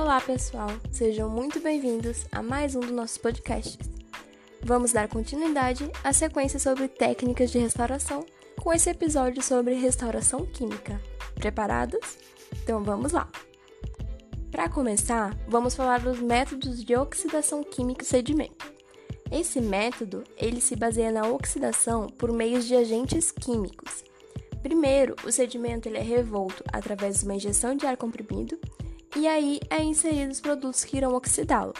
Olá, pessoal! Sejam muito bem-vindos a mais um dos nossos podcasts. Vamos dar continuidade à sequência sobre técnicas de restauração com esse episódio sobre restauração química. Preparados? Então vamos lá! Para começar, vamos falar dos métodos de oxidação química sedimento. Esse método, ele se baseia na oxidação por meio de agentes químicos. Primeiro, o sedimento ele é revolto através de uma injeção de ar comprimido e aí é inserido os produtos que irão oxidá-lo.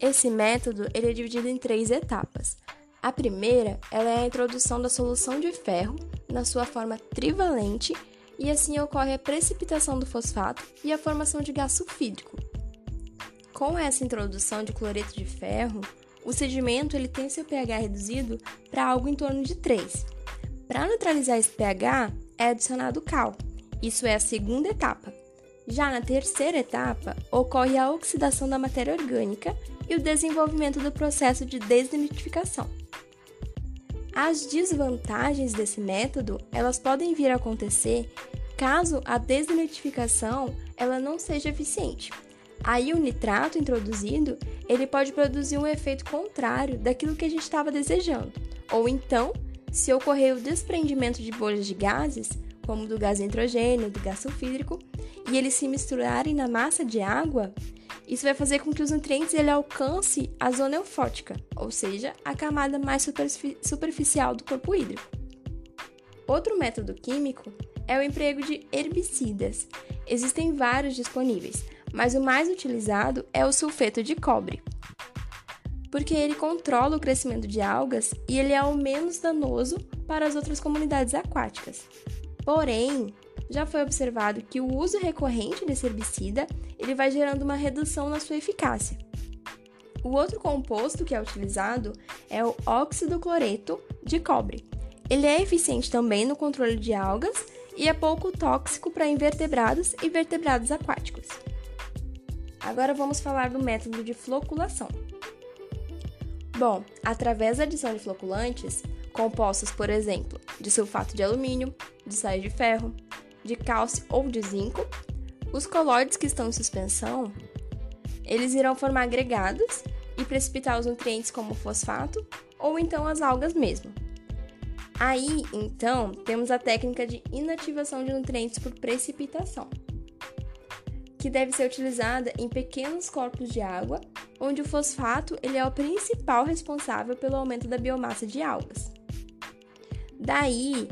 Esse método ele é dividido em três etapas. A primeira é a introdução da solução de ferro na sua forma trivalente e assim ocorre a precipitação do fosfato e a formação de gás sulfídrico. Com essa introdução de cloreto de ferro, o sedimento ele tem seu pH reduzido para algo em torno de 3. Para neutralizar esse pH, é adicionado cal. Isso é a segunda etapa. Já na terceira etapa, ocorre a oxidação da matéria orgânica e o desenvolvimento do processo de desnitrificação. As desvantagens desse método, elas podem vir a acontecer caso a desnitrificação ela não seja eficiente. Aí o nitrato introduzido, ele pode produzir um efeito contrário daquilo que a gente estava desejando. Ou então, se ocorrer o desprendimento de bolhas de gases, como do gás nitrogênio, do gás sulfídrico, e eles se misturarem na massa de água, isso vai fazer com que os nutrientes ele alcance a zona eufótica, ou seja, a camada mais superficial do corpo hídrico. Outro método químico é o emprego de herbicidas. Existem vários disponíveis, mas o mais utilizado é o sulfeto de cobre, porque ele controla o crescimento de algas e ele é o menos danoso para as outras comunidades aquáticas. Porém, já foi observado que o uso recorrente desse herbicida ele vai gerando uma redução na sua eficácia. O outro composto que é utilizado é o óxido cloreto de cobre. Ele é eficiente também no controle de algas e é pouco tóxico para invertebrados e vertebrados aquáticos. Agora vamos falar do método de floculação. Bom, através da adição de floculantes, compostos, por exemplo, de sulfato de alumínio, de sais de ferro, de cálcio ou de zinco, os colóides que estão em suspensão, eles irão formar agregados e precipitar os nutrientes como fosfato ou então as algas mesmo. Aí, então, temos a técnica de inativação de nutrientes por precipitação que deve ser utilizada em pequenos corpos de água, onde o fosfato ele é o principal responsável pelo aumento da biomassa de algas. Daí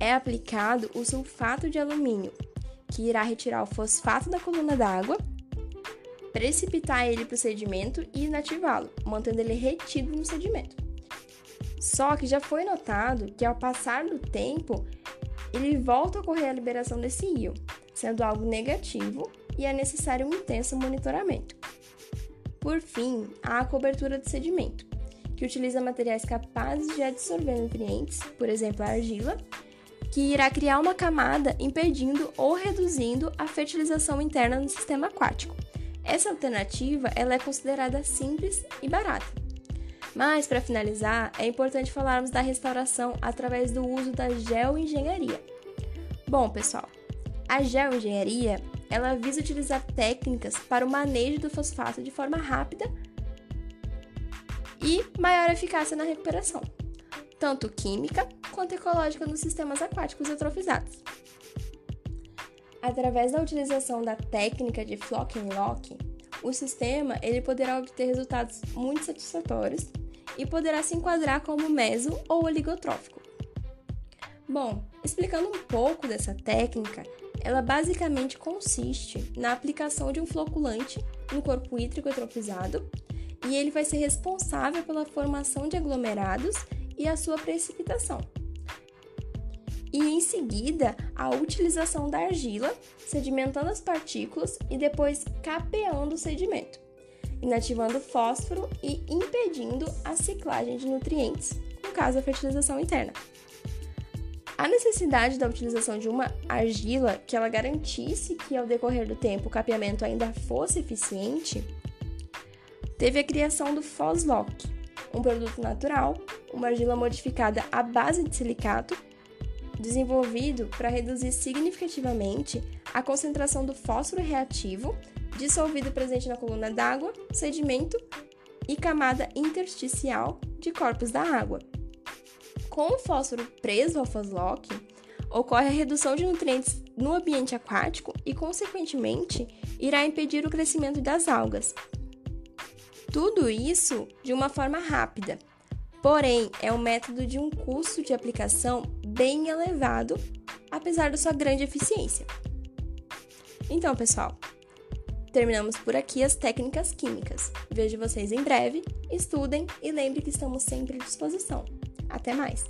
é aplicado o sulfato de alumínio, que irá retirar o fosfato da coluna d'água, precipitar ele para o sedimento e inativá-lo, mantendo ele retido no sedimento. Só que já foi notado que ao passar do tempo, ele volta a ocorrer a liberação desse íon, sendo algo negativo e é necessário um intenso monitoramento. Por fim, há a cobertura de sedimento, que utiliza materiais capazes de absorver nutrientes, por exemplo, a argila, que irá criar uma camada impedindo ou reduzindo a fertilização interna no sistema aquático. Essa alternativa ela é considerada simples e barata. Mas, para finalizar, é importante falarmos da restauração através do uso da geoengenharia. Bom, pessoal, a geoengenharia ela visa utilizar técnicas para o manejo do fosfato de forma rápida e maior eficácia na recuperação, tanto química quanto ecológica nos sistemas aquáticos eutrofizados. Através da utilização da técnica de flock and lock, o sistema ele poderá obter resultados muito satisfatórios e poderá se enquadrar como meso ou oligotrófico. Bom, explicando um pouco dessa técnica, ela basicamente consiste na aplicação de um floculante no corpo hídrico eutrofizado e ele vai ser responsável pela formação de aglomerados e a sua precipitação. E em seguida, a utilização da argila, sedimentando as partículas e depois capeando o sedimento, inativando o fósforo e impedindo a ciclagem de nutrientes, no caso a fertilização interna. A necessidade da utilização de uma argila que ela garantisse que ao decorrer do tempo o capeamento ainda fosse eficiente, teve a criação do Foslock, um produto natural, uma argila modificada à base de silicato, desenvolvido para reduzir significativamente a concentração do fósforo reativo dissolvido presente na coluna d'água, sedimento e camada intersticial de corpos da água. Com o fósforo preso ao Foslock, ocorre a redução de nutrientes no ambiente aquático e, consequentemente, irá impedir o crescimento das algas. Tudo isso de uma forma rápida, porém é um método de um custo de aplicação bem elevado, apesar da sua grande eficiência. Então, pessoal, terminamos por aqui as técnicas químicas. Vejo vocês em breve, estudem e lembre que estamos sempre à disposição. Até mais!